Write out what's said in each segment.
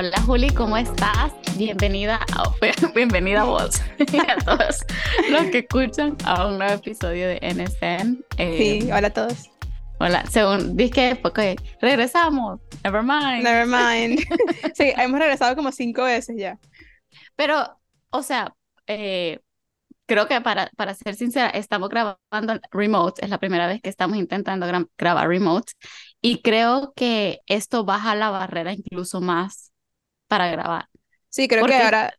Hola Juli, ¿cómo estás? Bienvenida a, bienvenida a vos y a todos los que escuchan a un nuevo episodio de NSN. Eh, sí, hola a todos. Hola, según dije, porque regresamos, never mind. Never mind. sí, hemos regresado como cinco veces ya. Pero, o sea, eh, creo que para, para ser sincera, estamos grabando remote, es la primera vez que estamos intentando grabar remote y creo que esto baja la barrera incluso más para grabar. Sí, creo que ahora,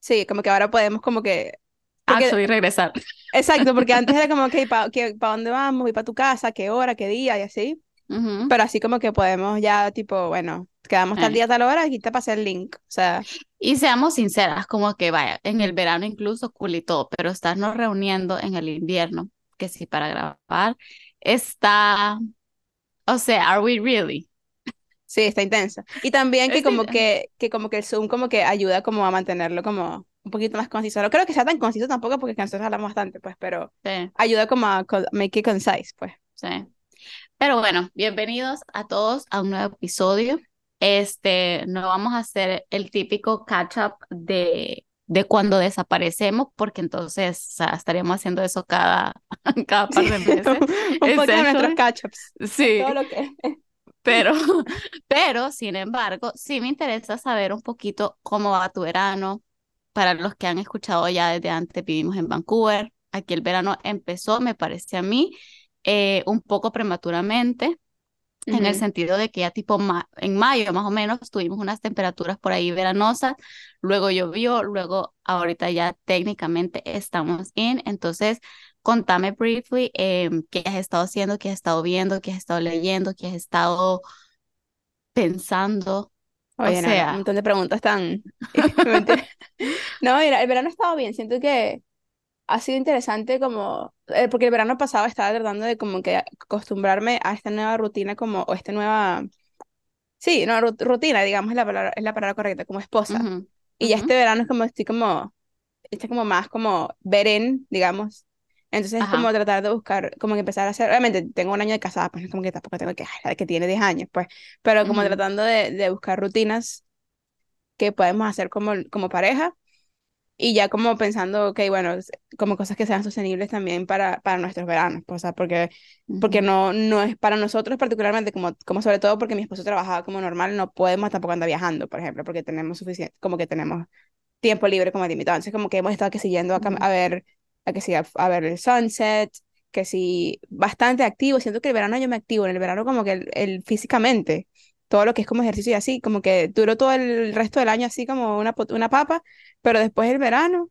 sí. como que ahora podemos como que... Porque, y regresar. Exacto, porque antes era como, que ¿para dónde vamos? ¿Voy para tu casa? ¿Qué hora? ¿Qué día? Y así. Pero así como que podemos ya, tipo, bueno, quedamos tal día, tal hora, aquí te pasé el link. O sea. Y seamos sinceras, como que vaya, en el verano incluso cool y todo, pero estarnos reuniendo en el invierno, que sí, para grabar, está. O sea, ¿are we really? Sí, está intensa. Y también que como que, que como que el Zoom como que ayuda como a mantenerlo como un poquito más conciso. No creo que sea tan conciso tampoco porque nosotros hablamos bastante, pues, pero ayuda como a make it concise, pues. Sí. Pero bueno, bienvenidos a todos a un nuevo episodio. Este, no vamos a hacer el típico catch up de, de cuando desaparecemos, porque entonces estaríamos haciendo eso cada, cada par de meses. un poco de nuestros catch ups. Sí. Pero, pero, sin embargo, sí me interesa saber un poquito cómo va tu verano. Para los que han escuchado ya desde antes, vivimos en Vancouver. Aquí el verano empezó, me parece a mí, eh, un poco prematuramente, en el sentido de que ya tipo en mayo más o menos tuvimos unas temperaturas por ahí veranosas, luego llovió, luego ahorita ya técnicamente estamos en, entonces contame briefly em, qué has estado haciendo, qué has estado viendo, qué has estado leyendo, qué has estado pensando. Oye, o sea, un montón de preguntas tan... no, mira, el verano ha estado bien, siento que ha sido interesante como, eh, porque el verano pasado estaba tratando de como que acostumbrarme a esta nueva rutina como, o esta nueva, sí, no, rutina, digamos, es la palabra, es la palabra correcta, como esposa. Y ya este verano es como, estoy como, estoy como más como ver en, digamos. Entonces es como tratar de buscar, como que empezar a hacer, obviamente tengo un año de casada, pues es como que tampoco tengo que, que tiene 10 años, pues, pero como tratando de, de buscar rutinas que podemos hacer como, como pareja y ya como pensando, ok, bueno, como cosas que sean sostenibles también para, para nuestros veranos, pues, o sea, porque, porque no, no es para nosotros particularmente, como, como sobre todo porque mi esposo trabajaba como normal, no podemos tampoco andar viajando, por ejemplo, porque tenemos suficiente, como que tenemos tiempo libre como limitado, entonces como que hemos estado que siguiendo a, a ver, a que siga a, ver el sunset, que sí, bastante activo, siento que el verano yo me activo, en el verano como que el, el físicamente, todo lo que es como ejercicio y así, como que duró todo el resto del año así como una, una papa, pero después el verano,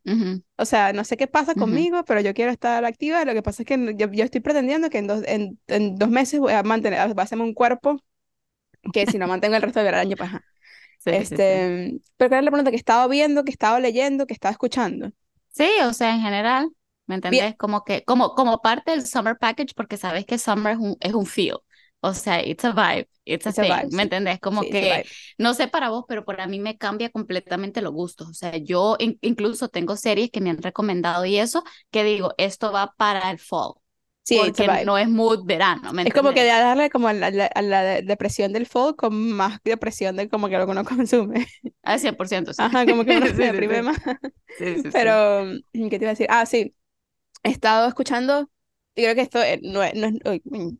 o sea, no sé qué pasa conmigo, pero yo quiero estar activa, lo que pasa es que yo, yo estoy pretendiendo que en dos, en, en, dos meses voy a mantener, va a hacerme un cuerpo que si no mantengo el resto del año, pues este, pero claro, la pregunta que he estado viendo, que he estado leyendo, que he estado escuchando. Sí, o sea, en general, ¿me entendés? Como que, como, como parte del summer package, porque sabes que summer es un, es un feel. O sea, it's a vibe, it's a thing, ¿me entendés? Como que, no sé para vos, pero para mí me cambia completamente los gustos. O sea, yo incluso tengo series que me han recomendado y eso, que digo, esto va para el fall. Sí, porque no es mood verano. ¿me es como que de darle como a la, depresión del fall con más depresión de como que lo que uno consume. Al 100%, sí. Ajá, como que uno se deprime más. Sí, sí, Pero, ¿qué te iba a decir? Ah, sí. He estado escuchando y creo que esto eh, no es, no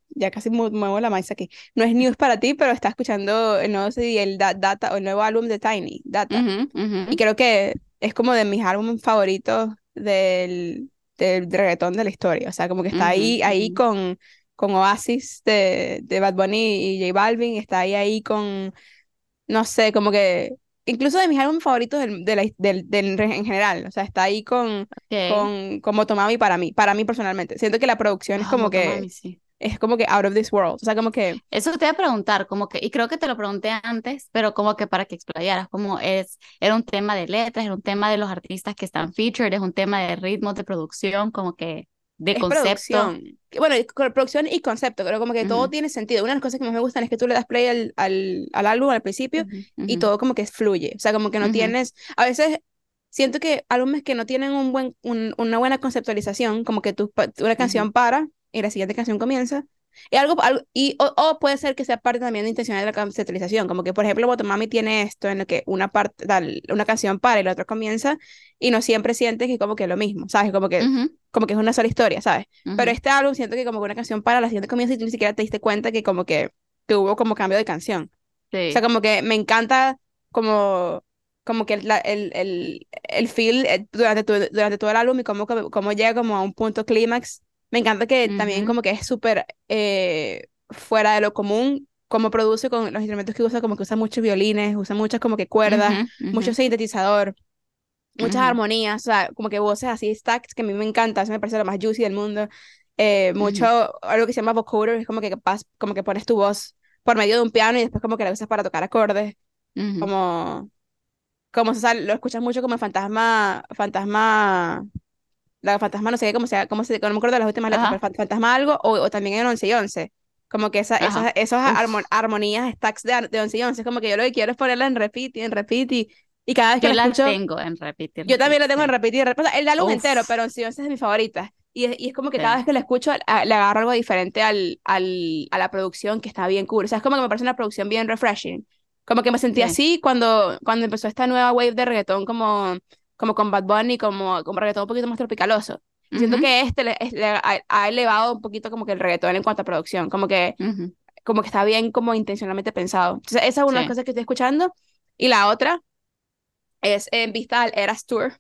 ya casi muevo la maíz aquí, no es news para ti, pero está escuchando el nuevo el Data, o el nuevo álbum de Tiny, Data. Y creo que es como de mis álbumes favoritos del, del reggaetón de la historia. O sea, como que está ahí, ahí con, con Oasis de, de Bad Bunny y J Balvin, está ahí, ahí con, no sé, como que incluso de mis álbumes favoritos del, del, del, en general, o sea, está ahí con, con, con Motomami para mí, para mí personalmente. Siento que la producción es ah, como que... Es como que out of this world, o sea, como que... Eso te iba a preguntar, como que, y creo que te lo pregunté antes, pero como que para que explayaras, como es, era un tema de letras, era un tema de los artistas que están featured, es un tema de ritmos de producción, como que de concepto. Bueno, producción y concepto, creo como que todo tiene sentido. Una de las cosas que más me gustan es que tú le das play al, al, al álbum al principio y todo como que fluye. O sea, como que no tienes. A veces siento que álbumes que no tienen un buen, una buena conceptualización, como que tu, una canción para y la siguiente canción comienza. Y, algo, algo- y o, o puede ser que sea parte también de intencional de la conceptualización, como que por ejemplo Motomami tiene esto en lo que una parte, tal, una canción para y la otra comienza y no siempre sientes que es como que lo mismo, ¿sabes? Como que, Ujú, como que es una sola historia, ¿sabes? Pero ujú, este álbum siento que como que una canción para la siguiente comienza y tú ni siquiera te diste cuenta que como que, que hubo como cambio de canción. O sea, sí. como que me encanta como, como que el, el, el, el feel eh, durante, tu- durante todo el álbum y cómo, cómo llega como a un punto clímax. Me encanta que también como que es súper eh, fuera de lo común, cómo produce con los instrumentos que usa, como que usa muchos violines, usa muchas como que cuerdas, ujú, mucho ujú, sintetizador, muchas armonías, o sea, como que voces así stacks que a mí me encanta, eso me parece lo más juicy del mundo. Eh, mucho, algo que se llama vocoder, es como que capaz, como que pones tu voz por medio de un piano y después como que la usas para tocar acordes como, como o sea, lo escuchas mucho como fantasma, fantasma, la fantasma no sé qué, cómo se, cómo se, no me acuerdo de las últimas letras, pero fantasma algo, o, o también en 11 y 11, como que esa, esas, esas armo- Uf, armonías, stacks de, de 11 y 11, es como que yo lo que quiero es ponerla en repeat y en repeat y, y cada vez que yo la escucho, tengo en repeat yo también la tengo en repeat y en repeat, sea, el álbum entero, pero 11 y 11 es de mis favoritas. Y es, y es como que cada sí. vez que la escucho a- le agarro algo diferente al, al, a la producción que está bien cool. O sea, es como que me parece una producción bien refreshing. Como que me sentí Sí. así cuando, cuando empezó esta nueva wave de reggaetón como, como con Bad Bunny, como, como reggaetón un poquito más tropicaloso. Y siento Ujú, que este le, es- le ha, ha elevado un poquito como que el reggaetón en cuanto a producción. Como que, ujú, como que está bien como intencionalmente pensado. Entonces esa es una de las Sí. cosas que estoy escuchando. Y la otra es en vista al Eras Tour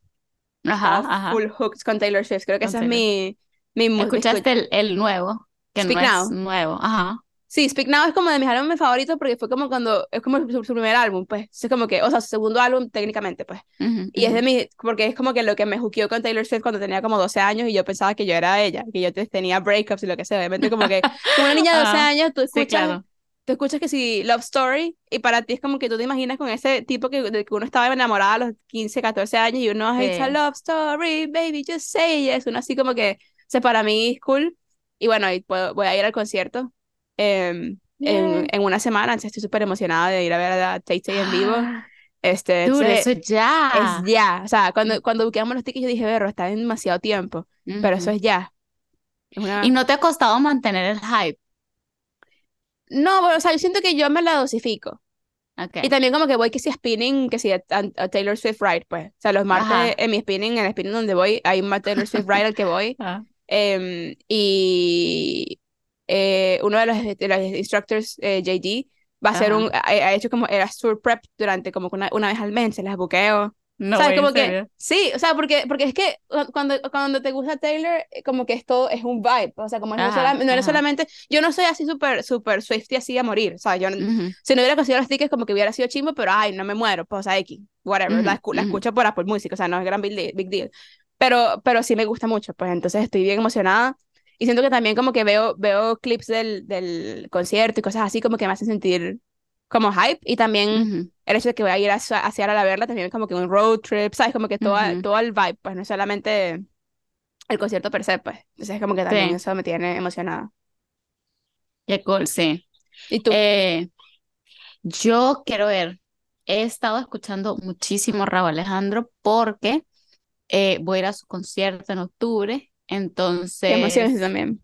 Ajá, ajá. full hooked con Taylor Swift. Creo que Con esa es Taylor. mi, mi, mi escu- ¿Escuchaste el, el nuevo? Que no Speak es Now. nuevo. Ajá. Sí, Speak Now es como de mis álbumes favoritos porque fue como cuando, es como su, su primer álbum, pues. Es como que, o sea, su segundo álbum técnicamente, pues. Ujú, Y es de mi, porque es como que lo que me juqueó con Taylor Swift cuando tenía como 12 años y yo pensaba que yo era ella, que yo te- tenía breakups y lo que sea. Obviamente como que, como una niña de 12 Ajá. años, tú Sí, escuchas, claro. tú escuchas que si Love Story y para ti es como que tú te imaginas con ese tipo que, de que uno estaba enamorada a los 15, 14 años y uno, it's a Sí. love story, baby, just say yes. Uno así como que, o sea, para mí es cool. Y bueno, y puedo- voy a ir al concierto em, en, en una semana, entonces estoy súper emocionada de ir a ver a Tay Tay en vivo. Este, Dude, entonces, eso es ya. ya, o sea, cuando, cuando buscamos los tickets yo dije, berro, está en demasiado tiempo, pero eso es ya. Es ¿Y una... no te ha costado mantener el hype? No, bueno, o sea, yo siento que yo me la dosifico. Y Ok. también como que voy que si a spinning, que si a, a- a Taylor Swift Ride, pues. O sea, los martes Ajá. en mi spinning, en el spinning donde voy, hay un Taylor Swift Ride al que voy. Ah, Em, y eh, uno de los, de los instructors, eh, JD, va a hacer un, Ajá. ha, ha hecho como era tour prep durante como una, una vez al mes, se las buqueo. No, ¿Sabes? en Como que, sí, o sea, porque, porque es que cu- cuando, cuando te gusta Taylor, eh, como que esto es un vibe, o sea, como no, Ajá, solam- no eres ajá. solamente, yo no soy así súper, súper Swiftie así a morir, o sea, yo, no- Ujú, si no hubiera conseguido los tickets como que hubiera sido chimbo, pero ay, no me muero, pues, o sea, X, whatever, la, ujú, escu- la ujú. escucho por Apple Music, o sea, no es gran big deal, big deal. Pero, pero sí me gusta mucho, pues, entonces estoy bien emocionada. Y siento que también como que veo, veo clips del, del concierto y cosas así como que me hacen sentir como hype. Y también el hecho de que voy a ir a, a Seattle a verla también como que un road trip, ¿sabes? Como que todo, todo el vibe, pues no es solamente el concierto per se, pues. Entonces como que también Sí, eso me tiene emocionada. qué cool, sí. ¿Y tú? Eh, yo quiero ver, he estado escuchando muchísimo Raúl Alejandro porque eh, voy a ir a su concierto en octubre, Qué emoción eso entonces también.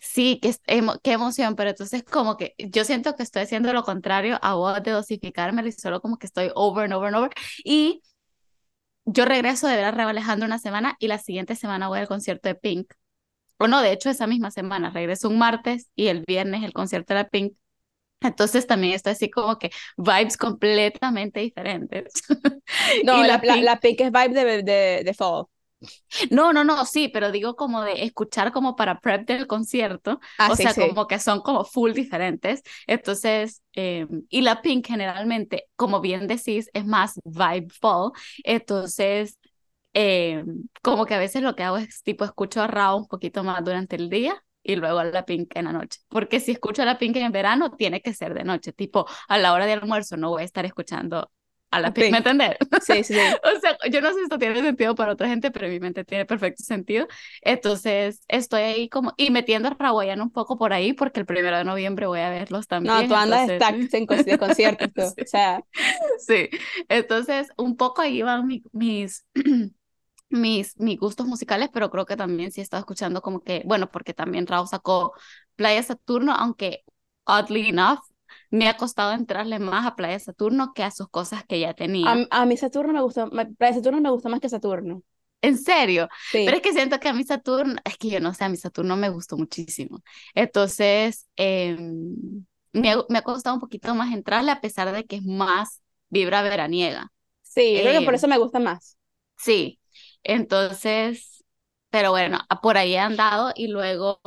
sí, qué, emo- qué emoción, pero entonces como que yo siento que estoy haciendo lo contrario a vos de dosificármelo y solo como que estoy over and over and over y yo regreso de ver a Raúl Alejandro una semana y la siguiente semana voy al concierto de Pink. O no, de hecho esa misma semana, regreso un martes y el viernes el concierto de la Pink. Entonces también está así como que vibes completamente diferentes. No, Y la, la la, Pink, la Pink es vibe de, de, de fall. No, no, no, sí, pero digo como de escuchar como para prep del concierto, Ah, o sí, sea, sí. como que son como full diferentes. Entonces, eh, y la Pink generalmente, como bien decís, es más vibe fall. Entonces, eh, como que a veces lo que hago es tipo escucho a Rao un poquito más durante el día y luego a la Pink en la noche. Porque si escucho a la Pink en verano, tiene que ser de noche, tipo a la hora de almuerzo no voy a estar escuchando a la Pink, ¿me Pink. entendés? Sí, sí, sí. O sea, yo no sé si esto tiene sentido para otra gente, pero en mi mente tiene perfecto sentido. Entonces, estoy ahí como, y metiendo a Rawayana un poco por ahí, porque el primero de noviembre voy a verlos No, también. tú andas Entonces, en de conciertos, tú. O sea, sí. Entonces, un poco ahí van mi- mis, mis, mis gustos musicales, pero creo que también sí he estado escuchando como que, bueno, porque también Raúl sacó Playa Saturno, aunque oddly enough, me ha costado entrarle más a Playa Saturno que a sus cosas que ya tenía. A, a mí Saturno me gustó, Playa Saturno me gustó más que Saturno. En serio, Sí. pero es que siento que a mi Saturno, es que yo no sé, a mi Saturno me gustó muchísimo. Entonces, em, me, ha- me ha costado un poquito más entrarle a pesar de que es más vibra veraniega. Sí, creo que por Eh, eso me gusta más. Sí, entonces, pero bueno, por ahí he andado y luego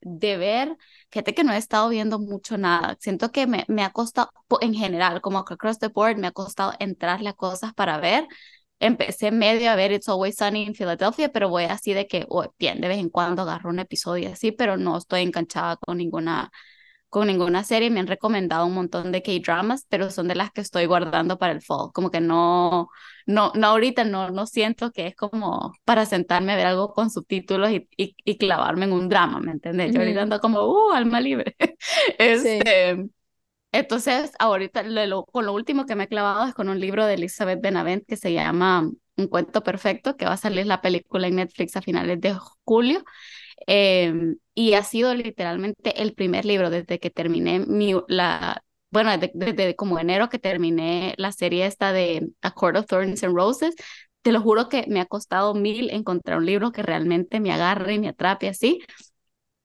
de ver, fíjate que no he estado viendo mucho nada. Siento que me, me ha costado, en general, como across the board, me ha costado entrarle a cosas para ver. Empecé medio a ver It's Always Sunny in Philadelphia, pero voy así de que, oh, bien, de vez en cuando agarro un episodio así, pero no estoy enganchada con ninguna con ninguna serie, me han recomendado un montón de K-dramas, pero son de las que estoy guardando para el fall, como que no, no, no ahorita no, no siento que es como para sentarme a ver algo con subtítulos y, y, y clavarme en un drama, ¿me entiendes? Yo ahorita ando como, uh, alma libre. Sí. Este, entonces, ahorita lo, lo- con lo último que me he clavado es con un libro de Elizabeth Benavent que se llama Un cuento perfecto, que va a salir la película en Netflix a finales de julio. Em, y ha sido literalmente el primer libro desde que terminé mi, la, bueno, desde, desde como enero que terminé la serie esta de A Court of Thorns and Roses. Te lo juro que me ha costado mil encontrar un libro que realmente me agarre y me atrape así.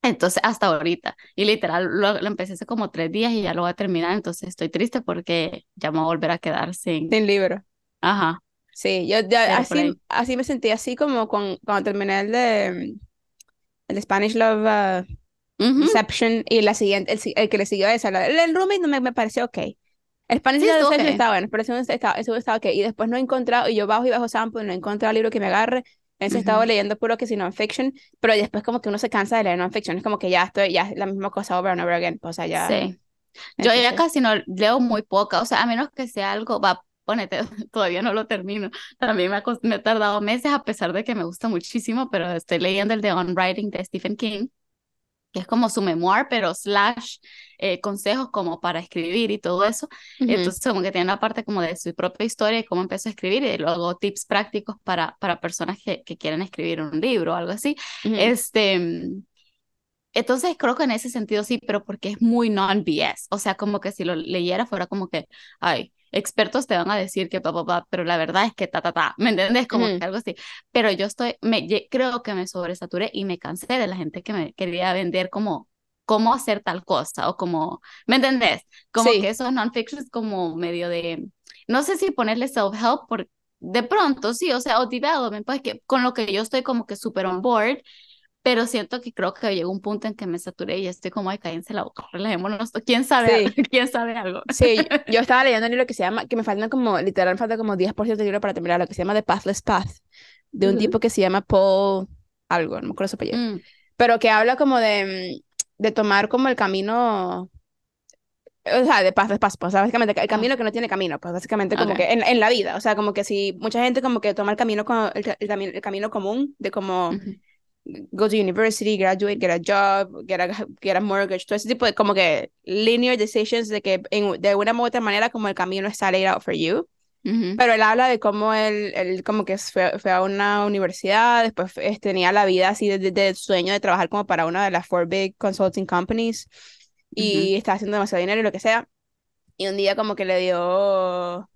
Entonces, hasta ahorita. Y literal, lo, lo empecé hace como tres días y ya lo voy a terminar. Entonces, estoy triste porque ya me voy a volver a quedar sin. Sin libro. Ajá. Sí, yo ya así, así me sentí así como con, cuando terminé el de, el Spanish Love uh, Ujú. Deception y la siguiente, el, el que le siguió a esa, la- el, el roommate no me, me pareció ok. El Spanish Sí, Love Deception ok. estaba bueno, pero el segundo estaba, el segundo estaba ok. Y después no he encontrado, y yo bajo y bajo sample, no he encontrado el libro que me agarre. Entonces he estado Ujú. leyendo puro que si non-fiction, pero después como que uno se cansa de leer non-fiction, es como que ya estoy, ya es la misma cosa over and over again, o sea, ya, Sí. Yo ya entonces, casi no leo muy poca, o sea, a menos que sea algo, va, ponete, todavía no lo termino. También me ha, me ha tardado meses a pesar de que me gusta muchísimo, pero estoy leyendo el de On Writing de Stephen King, que es como su memoir, pero slash eh, consejos como para escribir y todo eso. ujú, Entonces, como que tiene una parte como de su propia historia y cómo empezó a escribir y luego tips prácticos para, para personas que, que quieren escribir un libro o algo así. ujú, Este, mm, entonces creo que en ese sentido sí, pero porque es muy non-BS. O sea, como que si lo leyera fuera como que, ay, expertos te van a decir que papá, pa, pa, pero la verdad es que ta, ta, ta. ¿Me entiendes? Como ujú. que algo así. Pero yo estoy, me, creo que me sobresaturé y me cansé de la gente que me quería vender como cómo hacer tal cosa o como, ¿me entendés? Como que Sí, esos non-fiction es como medio de, no sé si ponerle self-help por de pronto, sí, o sea, o development, pues que con lo que yo estoy como que súper on board, pero siento que creo que llegó un punto en que me saturé y estoy como, ay, cállense la boca, relajémonos, ¿quién sabe, sí. ¿Quién sabe algo? Sí, yo estaba leyendo un libro que se llama, que me faltan como, literal, me falta como 10% de libro para terminar, lo que se llama The Pathless Path, de un Ujú. tipo que se llama Paul algo, no me acuerdo su apellido, Mm, pero que habla como de, mm, de tomar como el camino, o sea, de Pathless Path, pues, o sea, básicamente el ah, camino que no tiene camino, pues básicamente como ok. que en, en la vida, o sea, como que si mucha gente como que toma el camino, el, el el camino común de como Ujú, go to university, graduate, get a job, get a, get a mortgage, todo ese tipo de como que linear decisions de que en, de una u otra manera como el camino está laid out for you. ujú, Pero él habla de cómo él, él como que fue, fue a una universidad, después eh, tenía la vida así de, de, de sueño de trabajar como para una de las four big consulting companies y estaba haciendo demasiado dinero y lo que sea. Y un día como que le dio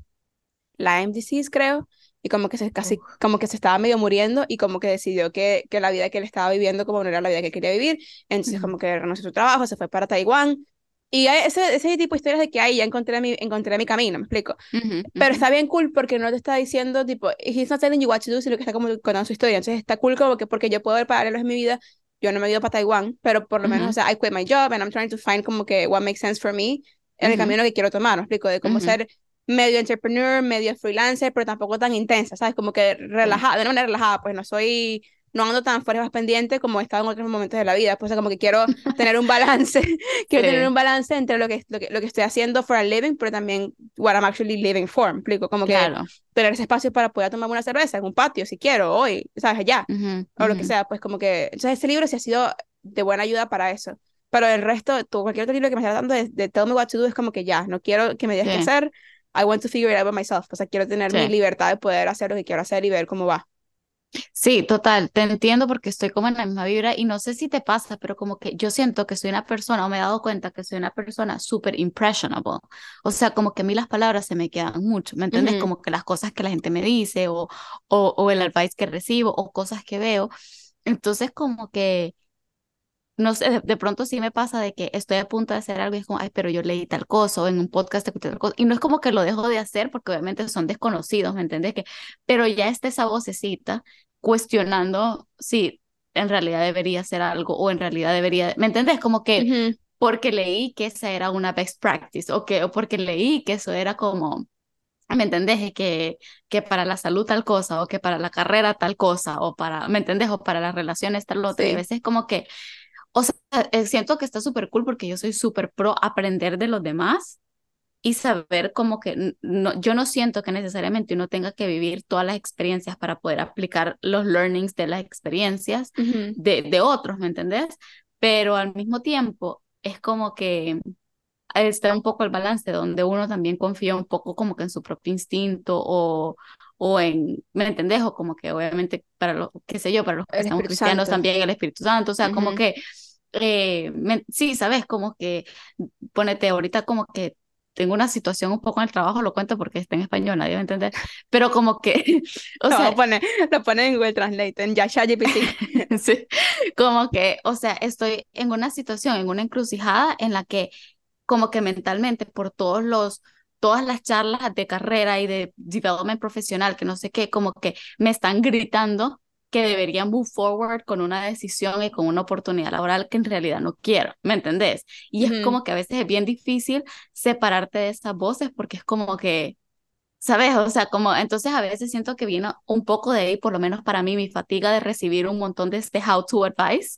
Lyme disease, creo, y como que se casi, uf, como que se estaba medio muriendo y como que decidió que, que la vida que él estaba viviendo como no era la vida que quería vivir, entonces como que renunció a su trabajo, se fue para Taiwán, y ese, ese tipo de historias de que ahí ya encontré mi, encontré mi camino, me explico, ujú, pero ujú, está bien cool porque no te está diciendo, tipo, he's not telling you what to do, sino que está como contando su historia, entonces está cool como que porque yo puedo ver paralelos en mi vida, yo no me he ido para Taiwán, pero por lo menos, o ujú, sea, I quit my job and I'm trying to find como que what makes sense for me en el camino que quiero tomar, me explico, de cómo ser medio entrepreneur, medio freelancer, pero tampoco tan intensa, ¿sabes? Como que relajada, de una manera relajada, pues no soy, no ando tan fuera más pendiente como he estado en otros momentos de la vida, pues o sea, como que quiero tener un balance, quiero tener sí, un balance entre lo que, lo que, lo que estoy haciendo for a living, pero también what I'm actually living for, me explico, como que claro. tener ese espacio para poder tomar una cerveza en un patio, si quiero, hoy, ¿sabes? Allá, Ujú, o lo que sea, pues como que, entonces este libro sí ha sido de buena ayuda para eso. Pero el resto, tú, cualquier otro libro que me esté dando de, de Tell Me What to Do es como que ya, no quiero que me digas qué sí, hacer, I want to figure it out by myself. O sea, quiero tener mi sí. libertad de poder hacer lo que quiero hacer y ver cómo va. Sí, total, te entiendo porque estoy como en la misma vibra y no sé si te pasa, pero como que yo siento que soy una persona, o me he dado cuenta que soy una persona súper impressionable. O sea, como que a mí las palabras se me quedan mucho, ¿me entiendes? Ujú, Como que las cosas que la gente me dice o, o, o el advice que recibo o cosas que veo. Entonces, como que no sé, de, de pronto sí me pasa de que estoy a punto de hacer algo y es como, ay, pero yo leí tal cosa o en un podcast escuché tal cosa. Y no es como que lo dejo de hacer porque obviamente son desconocidos, ¿me entiendes? Que, pero ya está esa vocecita cuestionando si en realidad debería hacer algo o en realidad debería, ¿me entiendes? Como que porque leí que esa era una best practice o que o porque leí que eso era como ¿Me entendés? Que, que para la salud tal cosa, o que para la carrera tal cosa, o para, ¿me entendés? O para las relaciones tal otra. Y a veces como que o sea, eh, siento que está súper cool porque yo soy súper pro aprender de los demás y saber como que no, yo no siento que necesariamente uno tenga que vivir todas las experiencias para poder aplicar los learnings de las experiencias ujú, de, de otros, ¿me entendés? Pero al mismo tiempo es como que está un poco el balance donde uno también confía un poco como que en su propio instinto o, o en, ¿me entendés? O como que obviamente para los, qué sé yo, para los que El seamos Espíritu cristianos Santo. también el Espíritu Santo, o sea, como Ujú, que, eh, me- sí, ¿sabes? Como que, ponete ahorita como que tengo una situación un poco en el trabajo, lo cuento porque está en español, nadie va a entender, pero como que, o Lo sea, pone, lo pone en Google Translate, en ChatGPT. sí, como que, o sea, estoy en una situación, en una encrucijada en la que como que mentalmente por todos los, todas las charlas de carrera y de development profesional, que no sé qué, como que me están gritando que debería move forward con una decisión y con una oportunidad laboral que en realidad no quiero, ¿me entendés? Y es como que a veces es bien difícil separarte de esas voces porque es como que ¿Sabes? O sea, como entonces a veces siento que viene un poco de ahí, por lo menos para mí, mi fatiga de recibir un montón de este how to advice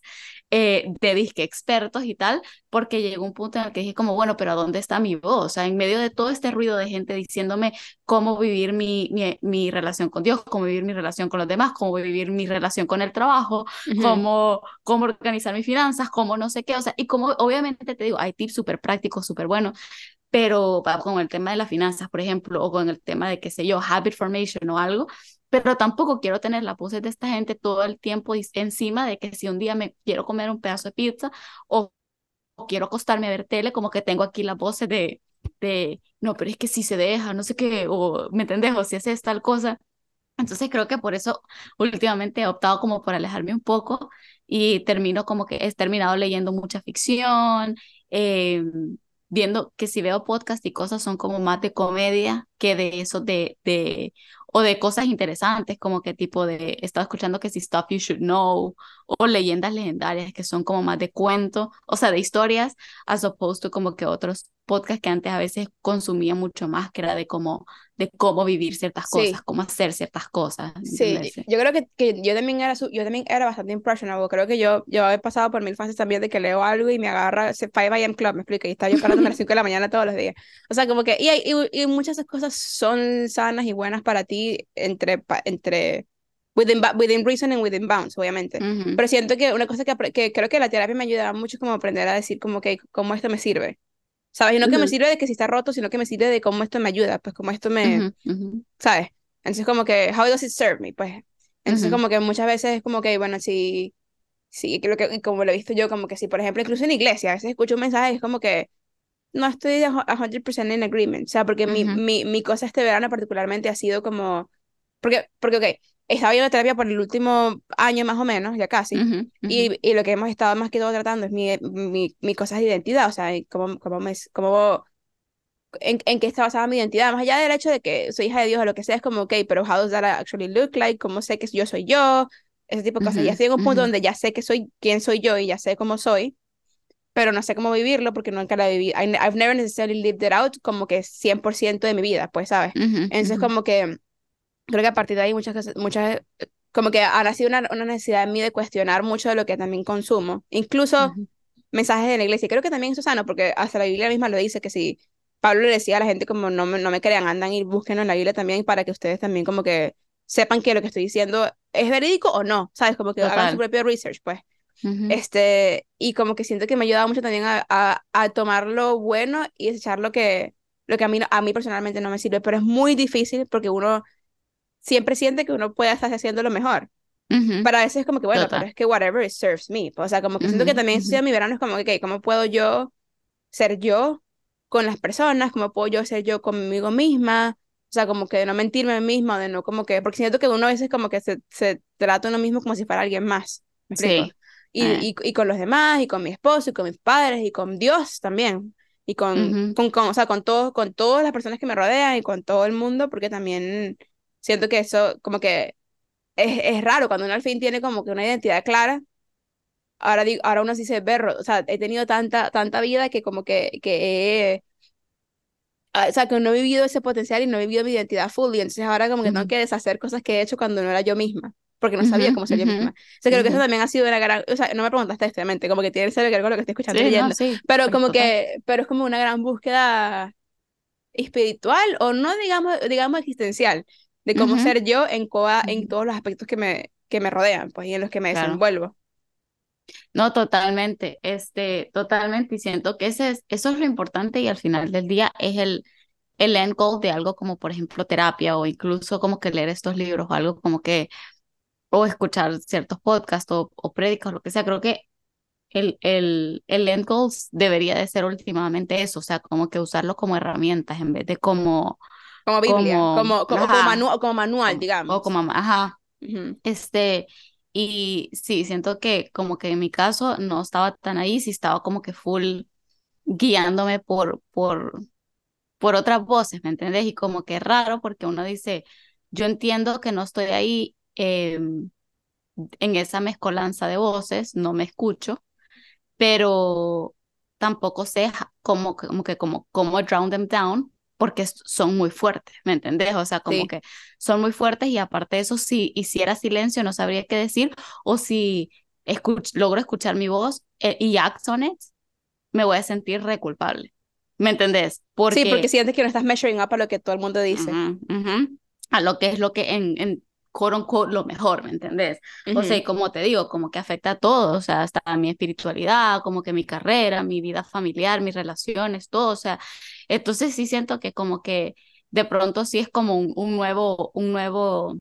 eh, de disque expertos y tal, porque llegó un punto en el que dije como, bueno, pero ¿a dónde está mi voz? O sea, en medio de todo este ruido de gente diciéndome cómo vivir mi, mi, mi relación con Dios, cómo vivir mi relación con los demás, cómo vivir mi relación con el trabajo, ujú, cómo, cómo organizar mis finanzas, cómo no sé qué, o sea, y como obviamente te digo, hay tips súper prácticos, súper buenos, pero con el tema de las finanzas, por ejemplo, o con el tema de, qué sé yo, habit formation o algo, pero tampoco quiero tener las voces de esta gente todo el tiempo encima de que si un día me quiero comer un pedazo de pizza o, o quiero acostarme a ver tele, como que tengo aquí las voces de, de, no, pero es que si se deja, no sé qué, o, ¿me entendés? O si haces tal cosa. Entonces creo que por eso últimamente he optado como por alejarme un poco y termino como que he terminado leyendo mucha ficción, eh, viendo que si veo podcast y cosas son como más de comedia que de eso de, de, o de cosas interesantes, como que tipo de, he escuchando que si Stuff You Should Know o leyendas legendarias que son como más de cuento, o sea, de historias, as opposed to como que otros podcasts que antes a veces consumía mucho más, que era de como de cómo vivir ciertas cosas, Sí. cómo hacer ciertas cosas, Sí, ¿entendés? Sí. yo creo que, que yo también era su- yo también era bastante impressionable. Creo que yo, yo he pasado por mil fases también de que leo algo y me agarra ese 5 a.m. Club, me explica, y estaba yo parándome a las 5 de la mañana todos los días. O sea, como que, y, hay- y, y muchas de esas cosas son sanas y buenas para ti entre, entre, within, within reason and within bounds, obviamente. Ujú, Pero siento que una cosa que, que creo que la terapia me ayuda mucho es como aprender a decir como que, cómo esto me sirve. ¿Sabes? Y no que me sirve de que si está roto, sino que me sirve de cómo esto me ayuda, pues cómo esto me, ujú, ujú, ¿sabes? Entonces como que, how does it serve me? Pues, entonces como que muchas veces es como que, bueno, si, si, creo que, como lo he visto yo, como que si, por ejemplo, incluso en iglesia, a veces escucho un mensaje es como que no estoy a 100% in agreement, o sea, porque mi, mi, mi cosa este verano particularmente ha sido como, porque, porque, ok, estaba yendo a terapia por el último año más o menos, ya casi, ujú, ujú, y, y lo que hemos estado más que todo tratando es mi, mi, mi cosa de identidad, o sea, cómo, cómo me, cómo en, en qué está basada mi identidad, más allá del hecho de que soy hija de Dios o lo que sea, es como, ok, pero how does that actually look like? ¿Cómo sé que yo soy yo? Ese tipo de cosas. Ya ujú, estoy en un punto donde ya sé que soy quién soy yo y ya sé cómo soy, pero no sé cómo vivirlo porque nunca la viví. I, I've never necessarily lived it out como que 100% de mi vida, pues, ¿sabes? Entonces, como que creo que a partir de ahí muchas muchas, como que ha nacido una, una necesidad en mí de cuestionar mucho de lo que también consumo. Incluso ujú, mensajes de la iglesia. Creo que también eso es sano, porque hasta la Biblia misma lo dice, que si Pablo le decía a la gente como no me, no me crean, andan y búsquenlo en la Biblia también para que ustedes también como que sepan que lo que estoy diciendo es verídico o no, ¿sabes? Como que hagan su Total. propio research, pues. Ujú, Este, y como que siento que me ha ayudado mucho también a, a, a tomar lo bueno y desechar lo que, lo que a mí, a mí personalmente no me sirve, pero es muy difícil porque uno siempre siente que uno puede estar haciendo lo mejor. Ujú, Para veces es como que, bueno, pero Total. es que whatever it serves me. O sea, como que siento que Ujú, también ujú. esto mi verano es como que, ok, ¿cómo puedo yo ser yo con las personas? ¿Cómo puedo yo ser yo conmigo misma? O sea, como que de no mentirme a mí misma, de no como que, porque siento que uno a veces como que se, se trata a uno mismo como si fuera alguien más. Sí. Y, eh, y, y con los demás, y con mi esposo, y con mis padres, y con Dios también. Y con, con, con, o sea, con todo, con todas las personas que me rodean y con todo el mundo, porque también siento que eso como que es, es raro cuando uno al fin tiene como que una identidad clara. Ahora, digo, ahora uno sí se ve, o sea, he tenido tanta, tanta vida que como que, que he, ah, o sea, que no he vivido ese potencial y no he vivido mi identidad full. Y entonces ahora como que tengo Ujú, que deshacer cosas que he hecho cuando no era yo misma, porque no sabía ujú, cómo ser yo ujú, misma. O sea, creo que eso también ha sido una gran, o sea, no me preguntaste obviamente, como que tiene que ver con lo que estoy escuchando Sí, no, leyendo, sí, pero pues como total. que, pero es como una gran búsqueda espiritual o no digamos, digamos existencial, de cómo ser yo en, coa- en todos los aspectos que me, que me rodean, pues, y en los que me Claro. desenvuelvo. No, totalmente, este, totalmente, y siento que ese es, eso es lo importante y al final del día es el, el end goal de algo como, por ejemplo, terapia o incluso como que leer estos libros o algo como que, o escuchar ciertos podcasts o, o prédicas o lo que sea, creo que el, el, el end goal debería de ser últimamente eso, o sea, como que usarlo como herramientas en vez de como, Como Biblia, como, como, como, como, manu- como manual, como, o digamos. como, ajá, Ujú. este, y sí, siento que como que en mi caso no estaba tan ahí, sí estaba como que full guiándome por, por, por otras voces, ¿me entendés? Y como que es raro porque uno dice, yo entiendo que no estoy ahí em, en esa mezcolanza de voces, no me escucho, pero tampoco sé cómo, como que como, cómo drown them down. Porque son muy fuertes, ¿me entendés? O sea, como Sí, que son muy fuertes y aparte de eso, si hiciera silencio no sabría qué decir o si escuch logro escuchar mi voz eh, y act on it, me voy a sentir re culpable. ¿Me entendés? sí, porque Porque sientes que no estás measuring up a lo que todo el mundo dice. ujú, ujú, a lo que es lo que en, en quote unquote, lo mejor, ¿me entendés? O sea, y como te digo, como que afecta a todo, o sea, hasta mi espiritualidad, como que mi carrera, mi vida familiar, mis relaciones, todo, o sea, entonces sí siento que como que de pronto sí es como un, un nuevo, un nuevo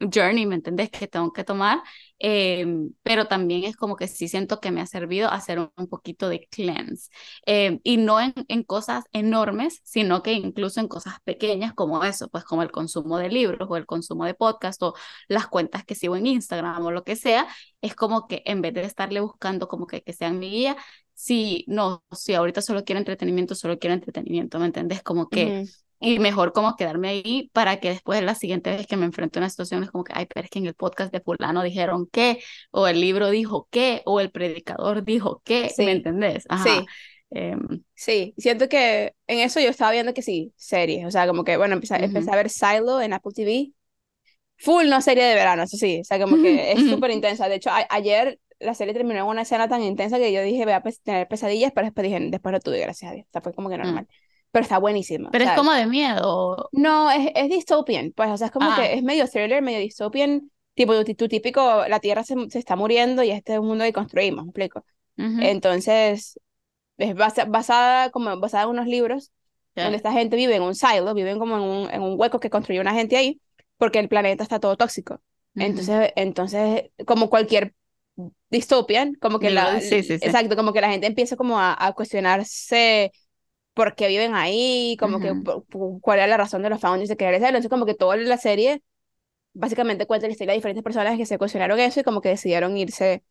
journey, ¿me entendés? Que tengo que tomar, eh, pero también es como que sí siento que me ha servido hacer un, un poquito de cleanse, eh, y no en, en cosas enormes, sino que incluso en cosas pequeñas como eso, pues como el consumo de libros o el consumo de podcast o las cuentas que sigo en Instagram o lo que sea, es como que en vez de estarle buscando como que, que sean mi guía, si no, si ahorita solo quiero entretenimiento, solo quiero entretenimiento, ¿me entendés? Como que y mejor como quedarme ahí para que después la siguiente vez que me enfrente a una situación es como que, ay, pero es que en el podcast de fulano dijeron qué, o el libro dijo qué, o el predicador dijo qué, ¿me Sí, entendés? Ajá. sí, em, sí. Siento que en eso yo estaba viendo que sí, series. O sea, como que, bueno, empecé, empecé a ver Silo en Apple TV. Full no serie de verano, eso sí. O sea, como que es súper intensa. De hecho, ayer la serie terminó en una escena tan intensa que yo dije, voy a tener pesadillas, pero después dije, después lo tuve, gracias a Dios. O sea, fue como que mm. normal. Pero está buenísima. O Pero es como de miedo. no, es, es dystopian. Pues, o sea, es como que Ah, es medio thriller, medio dystopian. Tipo, tu, tu típico, la Tierra se, se está muriendo y este es un mundo que construimos, ¿me explico? ujú, Entonces, es basa- basada, como basada en unos libros sí, donde esta gente vive en un silo, viven como en un, en un hueco que construyó una gente ahí, porque el planeta está todo tóxico. Entonces, entonces como cualquier dystopian, como que la, de- sí, sí, sí. exacto, como que la gente empieza como a, a cuestionarse por qué viven ahí, como que Ujú, por- por- cuál es la razón de los founders de querer hacerlo. Entonces, como que toda la serie básicamente cuenta la historia de diferentes personas que se cuestionaron eso y como que decidieron irse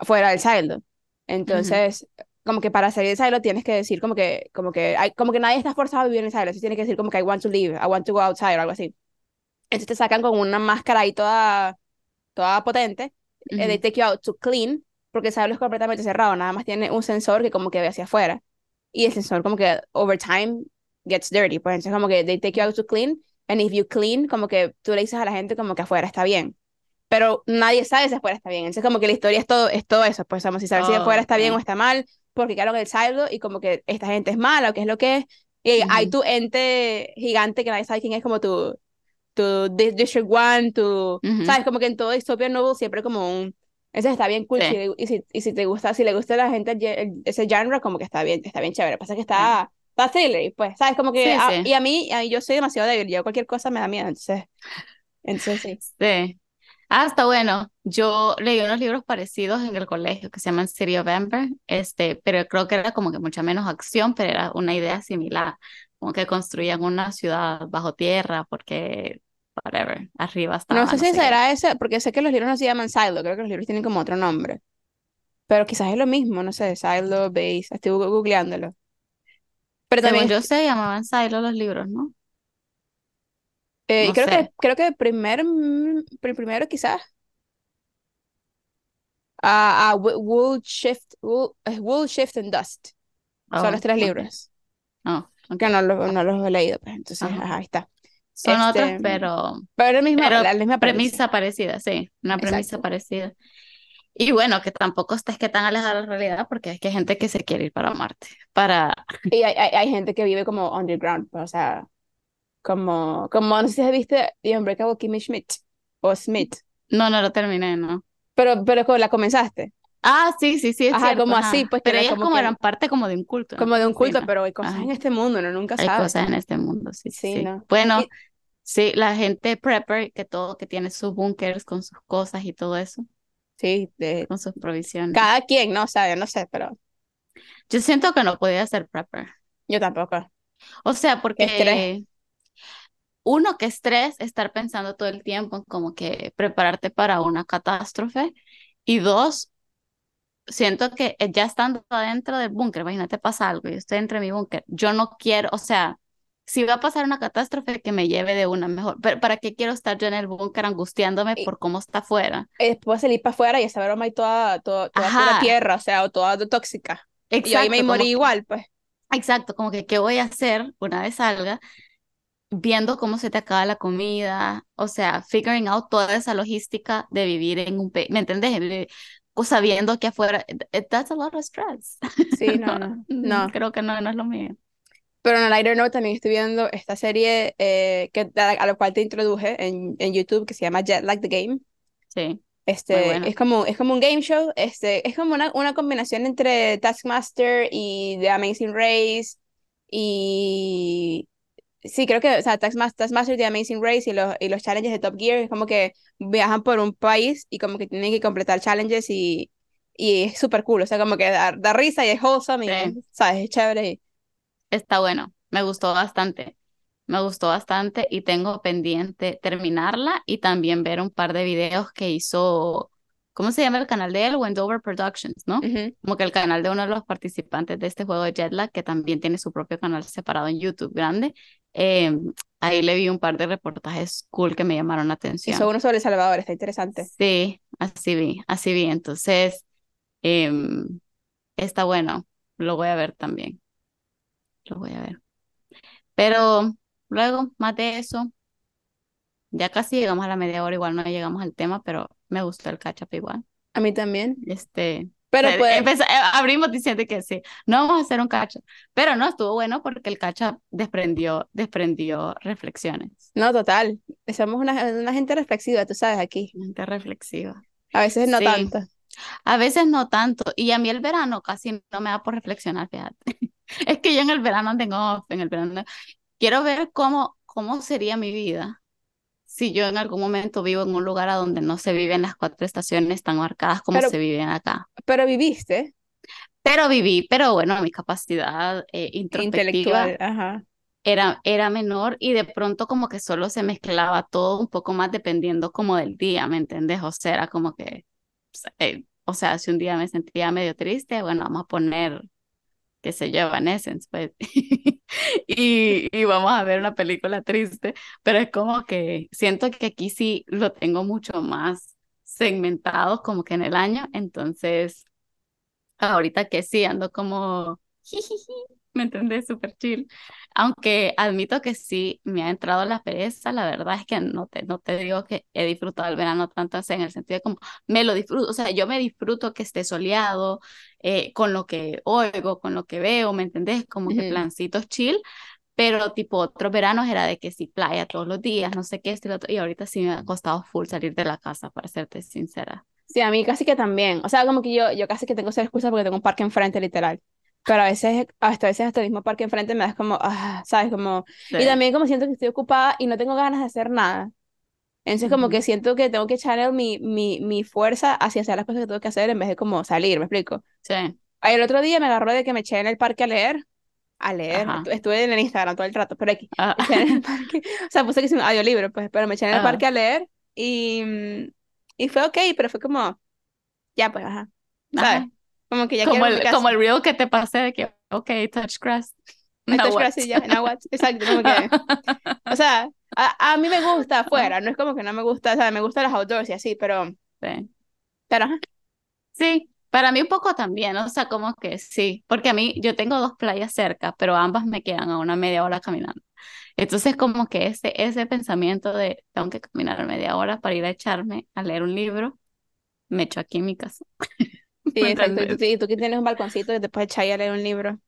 fuera del silo. Entonces, como que para salir del silo tienes que decir como que, como que, hay, como que nadie está forzado a vivir en el silo, así tienes que decir como que I want to leave, I want to go outside o algo así. Entonces te sacan con una máscara ahí toda, toda potente, eh, they take you out to clean, porque el silo es completamente cerrado, nada más tiene un sensor que como que ve hacia afuera. Y el sensor como que over time gets dirty, pues entonces como que they take you out to clean, and if you clean, como que tú le dices a la gente como que afuera está bien pero nadie sabe si afuera está bien. Entonces, como que la historia es todo, es todo eso, pues vamos a saber si afuera Oh, está bien o está mal, porque quedaron el saldo y como que esta gente es mala o qué es lo que es. Y hay Ujú, tu ente gigante que nadie sabe quién es, como tu, tu di- District One, tu, ujú, ¿sabes? Como que en todo Dystopian Novel siempre como un... Ese está bien cool, Sí, y, si, y si te gusta, si le gusta a la gente el ge- el- ese genre, como que está bien, está bien chévere. Pasa que está, está thriller, pues, ¿sabes? Como que, sí, ah, sí. y a mí, a yo soy demasiado débil, yo cualquier cosa me da miedo, entonces, entonces sí. sí. Ah, está bueno. Yo leí unos libros parecidos en el colegio que se llaman City of Ember, este, pero creo que era como que mucha menos acción, pero era una idea similar, como que construían una ciudad bajo tierra porque, whatever, arriba estaba, No sé si sé será ese, porque sé que los libros no se llaman Silo, creo que los libros tienen como otro nombre. Pero quizás es lo mismo, no sé, Silo, Base, estoy googleándolo. Pero Según también, yo se llamaban Silo los libros, ¿no? eh, No creo que, creo que primer, pri- primero quizás, ah, ah, Wo- Wool Shift, Wool, Shift and Dust, son los Oh, tres libros, Oh, ok. que no, los no los he leído, pues entonces, Ajá. ajá, ahí está. Son otros, Este, pero, pero la misma, pero la misma premisa, parecida, sí, una premisa exacto. parecida. Y bueno, que tampoco estés que tan alejada de la realidad, porque es que hay gente que se quiere ir para Marte, para... Y hay, hay, hay gente que vive como underground, pues, o sea, como, como no sé si viste The Unbreakable Kimmy Schmidt, o Smith, No, no lo terminé, ¿no? pero, pero la comenzaste. Ah, sí, sí, sí, es Ajá, cierto, como así, pues Pero ellas como como que eran parte como de un culto, como de un culto, ¿no? pero hay cosas Ajá. en este mundo, uno nunca Hay sabe. cosas en este mundo, sí, sí. ¿no? Bueno, Y, sí, la gente prepper, que todo, que tiene sus búnkers con sus cosas y todo eso, sí, de, con sus provisiones. cada quien, no sabe, no sé, pero Yo siento que no podía ser prepper. yo tampoco. O sea, estrés. porque uno, que estrés estar pensando todo el tiempo en como que prepararte para una catástrofe. Y dos, siento que eh, ya estando adentro del búnker, imagínate pasa algo, yo estoy dentro de mi búnker, yo no quiero, o sea, si va a pasar una catástrofe, que me lleve de una mejor, pero ¿para qué quiero estar yo en el búnker angustiándome Y, por cómo está afuera? y después salir para afuera y esa broma y toda, toda, toda pura Ajá, tierra, o sea, o toda tóxica. Y yo ahí me exacto, morí que, igual, pues. exacto, como que qué voy a hacer una vez salga, viendo cómo se te acaba la comida, o sea, figuring out toda esa logística de vivir en un país, ¿me entendés? O Sabiendo que afuera, it- it- that's a lot of stress. Sí, no, No, no, mm, no. creo que no, no es lo mío. Pero en el lighter note también estoy viendo esta serie eh, que, a, a la cual te introduje en, en YouTube que se llama Jet Like the Game. Sí, Este, es como, es como un game show, este, es como una, una combinación entre Taskmaster y The Amazing Race y sí, creo que, o sea, Taskmaster, y The Amazing Race y los, y los challenges de Top Gear es como que viajan por un país y como que tienen que completar challenges y, y es súper cool, o sea, como que da, da risa y es wholesome y es, Sí, ¿sabes? Es chévere. está bueno. Me gustó bastante. Me gustó bastante y tengo pendiente terminarla y también ver un par de videos que hizo, ¿cómo se llama el canal de él? Wendover Productions, ¿no? Ujú. Como que el canal de uno de los participantes de este juego de Jetlag, que también tiene su propio canal separado en YouTube grande. Eh, ahí le vi un par de reportajes cool que me llamaron la Hizo atención. uno sobre El Salvador, está interesante. Sí, así vi, así vi. Entonces, em, está bueno. Lo voy a ver también. Lo voy a ver. Pero luego, más de eso, ya casi llegamos a la media hora, igual no llegamos al tema, pero me gustó el catch up igual. A mí también. Este, Pero eh, pues, empeza- eh, abrimos diciendo que sí, no vamos a hacer un catch up, pero no estuvo bueno porque el catch up desprendió, desprendió reflexiones, no, total. Somos una, una gente reflexiva, tú sabes, aquí. gente reflexiva. A veces no Sí, tanto. a veces no tanto, y a mí el verano casi no me da por reflexionar, fíjate. Es que yo en el verano tengo off, en el verano quiero ver cómo, cómo sería mi vida si yo en algún momento vivo en un lugar a donde no se viven las cuatro estaciones tan marcadas como Pero, se viven acá. pero viviste Pero viví, pero bueno, mi capacidad eh, intelectual, ajá. era, era menor y de pronto como que solo se mezclaba todo un poco más dependiendo como del día, ¿me entendés? O sea, era como que, eh, o sea, si un día me sentía medio triste, bueno, vamos a poner, qué sé yo, Evanescence, pues, y, y vamos a ver una película triste, pero es como que siento que aquí sí lo tengo mucho más segmentado como que en el año, entonces ahorita que sí ando como, ¿me entendés? Súper chill. Aunque admito que sí me ha entrado la pereza, la verdad es que no te, no te digo que he disfrutado el verano tanto, o sea, en el sentido de como me lo disfruto, o sea, yo me disfruto que esté soleado, eh, con lo que oigo, con lo que veo, ¿me entendés? Como que Ujú. plancitos chill, pero tipo otros veranos era de que sí, playa todos los días, no sé qué, esto y lo otro, y ahorita sí me ha costado full salir de la casa, para serte sincera. Sí, a mí casi que también. O sea, como que yo, yo casi que tengo cero excusas porque tengo un parque enfrente, literal. Pero a veces, hasta a veces hasta el mismo parque enfrente me das como, ah, ¿sabes? Como... Y Sí. también como siento que estoy ocupada y no tengo ganas de hacer nada. Entonces como que siento que tengo que echar mi, mi, mi fuerza hacia hacer las cosas que tengo que hacer en vez de como salir, ¿me explico? Sí, Ay, el otro día me agarró de que me eché en el parque a leer, a leer, ajá. estu- estuve en el Instagram todo el rato, pero aquí, Ah, me eché en el parque, o sea, puse que es un audiolibro, pues, pero me eché en el ah, parque a leer y, mm, y fue ok, pero fue como, ya pues, ajá, ¿sabes? ajá. Como que ya Como el, como el reel que te pasé de que, ok, touch grass. Now touch what? grass y ya, now what? Exacto, como que, o sea, a, a mí me gusta afuera, no es como que no me gusta, o sea, me gustan los outdoors y así, pero, Sí. pero ajá, Sí, para mí un poco también, o sea, como que sí, porque a mí yo tengo dos playas cerca, pero ambas me quedan a una media hora caminando. Entonces, como que ese, ese pensamiento de tengo que caminar media hora para ir a echarme a leer un libro, me echo aquí en mi casa. sí, ¿Me exacto, y tú, y tú que tienes un balconcito que te puedes echar ahí a leer un libro.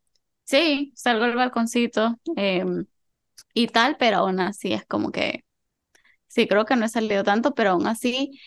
Sí, salgo al balconcito em, y tal, pero aún así es como que, sí, creo que no he salido tanto, pero aún así,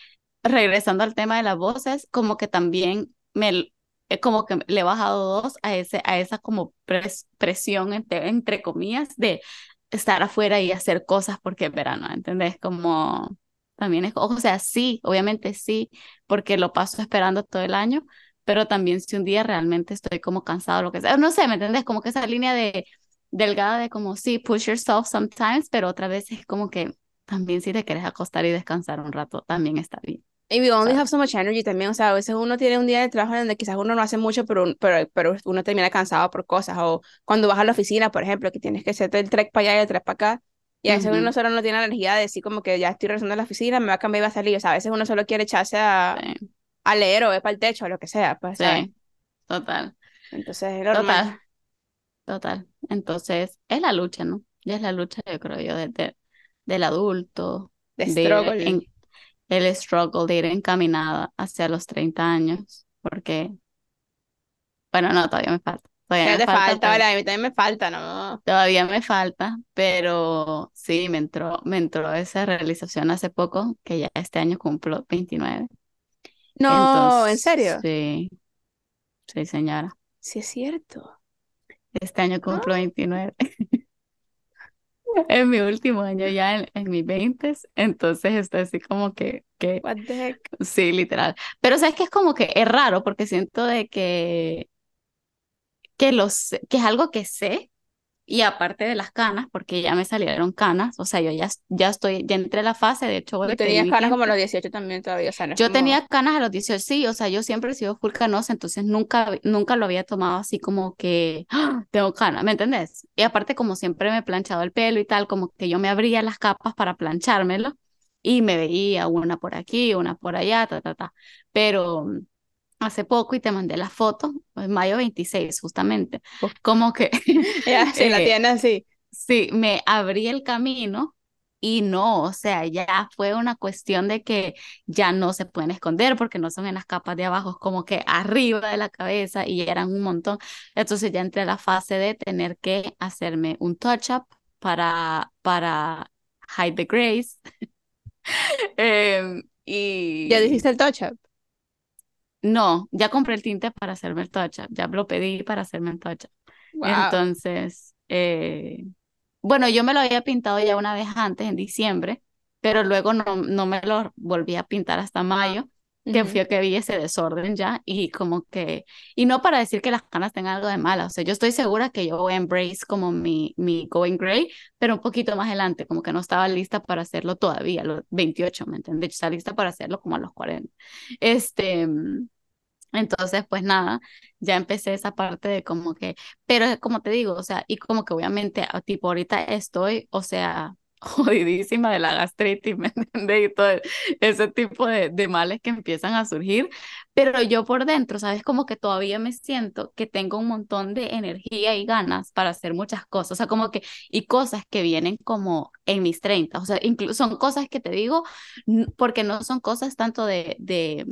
regresando al tema de las voces, como que también me, eh, como que le he bajado dos a, ese, a esa como pres- presión, entre, entre comillas, de estar afuera y hacer cosas porque es verano, ¿entendés? Como también es, o sea, sí, obviamente sí, porque lo paso esperando todo el año, pero también si un día realmente estoy como cansado, lo que sea, no sé, ¿me entendés? Como que esa línea de delgada de como sí, push yourself sometimes, pero otra vez es como que también si te quieres acostar y descansar un rato, también está bien, Y we only ¿sabes? have so much energy también, o sea, a veces uno tiene un día de trabajo en donde quizás uno no hace mucho, pero, pero, pero uno termina cansado por cosas, o cuando vas a la oficina, por ejemplo, que tienes que hacerte el trek para allá y el trek para acá, y a veces uno solo no tiene la energía de decir como que ya estoy regresando a la oficina, me va a cambiar y va a salir, o sea, a veces uno solo quiere echarse a, Sí, a leer o ver para el techo o lo que sea, pues, ¿sabes? sí, total, Entonces es normal. total, total. Entonces, es la lucha, ¿no? Ya es la lucha, yo creo yo, desde del adulto, de struggle. en el struggle de ir encaminada hacia los 30 años, porque, bueno, no, todavía me falta, todavía Ya me te falta, a mí también me falta, ¿no? todavía me falta, pero sí, me entró, me entró esa realización hace poco, que ya este año cumplo 29. No, ¿en serio? Sí, sí, señora, Sí es cierto. este año Ah, cumplo 29. Es mi último año ya en, en mis 20, entonces estoy así como que, que, what the heck. sí, literal. Pero sabes que es como que es raro porque siento de que, que, lo sé- que es algo que sé y aparte de las canas, porque ya me salieron canas, o sea, yo ya, ya estoy, ya entré a la fase, de hecho voy Tú tenías canas como a los 18 también todavía, o sea, no Yo como... tenía canas a los 18, sí, o sea, yo siempre he sido full canosa, entonces nunca, nunca lo había tomado así como que "Ah, tengo canas, ¿me entendés? Y aparte, como siempre me he planchado el pelo y tal, como que yo me abría las capas para planchármelo y me veía una por aquí, una por allá, ta, ta, ta. Pero hace poco y te mandé la foto, en mayo 26, justamente, como que Ya, sí, la eh, tienes así. Sí, me abrí el camino y no, o sea, ya fue una cuestión de que ya no se pueden esconder porque no son en las capas de abajo, es como que arriba de la cabeza y eran un montón. Entonces ya entré a la fase de tener que hacerme un touch-up para, para hide the grace. Em, Ya y dijiste el touch-up. No, ya compré el tinte para hacerme el touch-up, ya lo pedí para hacerme el touch-up. Wow. Entonces, eh, bueno, yo me lo había pintado ya una vez antes, en diciembre, pero luego no, no me lo volví a pintar hasta mayo, que Ujú. fue que vi ese desorden ya y como que, y no para decir que las canas tengan algo de malo, o sea, yo estoy segura que yo voy a embrace como mi, mi going gray, pero un poquito más adelante, como que no estaba lista para hacerlo todavía, los 28, ¿me entiendes? Estaba lista para hacerlo como a los 40. Este... Entonces, pues nada, ya empecé esa parte de como que, pero como te digo, o sea, y como que obviamente, a- tipo, ahorita estoy, o sea, jodidísima de la gastritis, ¿me entiendes? Y todo ese tipo de, de males que empiezan a surgir, pero yo por dentro, ¿sabes? Como que todavía me siento que tengo un montón de energía y ganas para hacer muchas cosas, o sea, como que, y cosas que vienen como en mis 30, o sea, incluso son cosas que te digo, porque no son cosas tanto de, de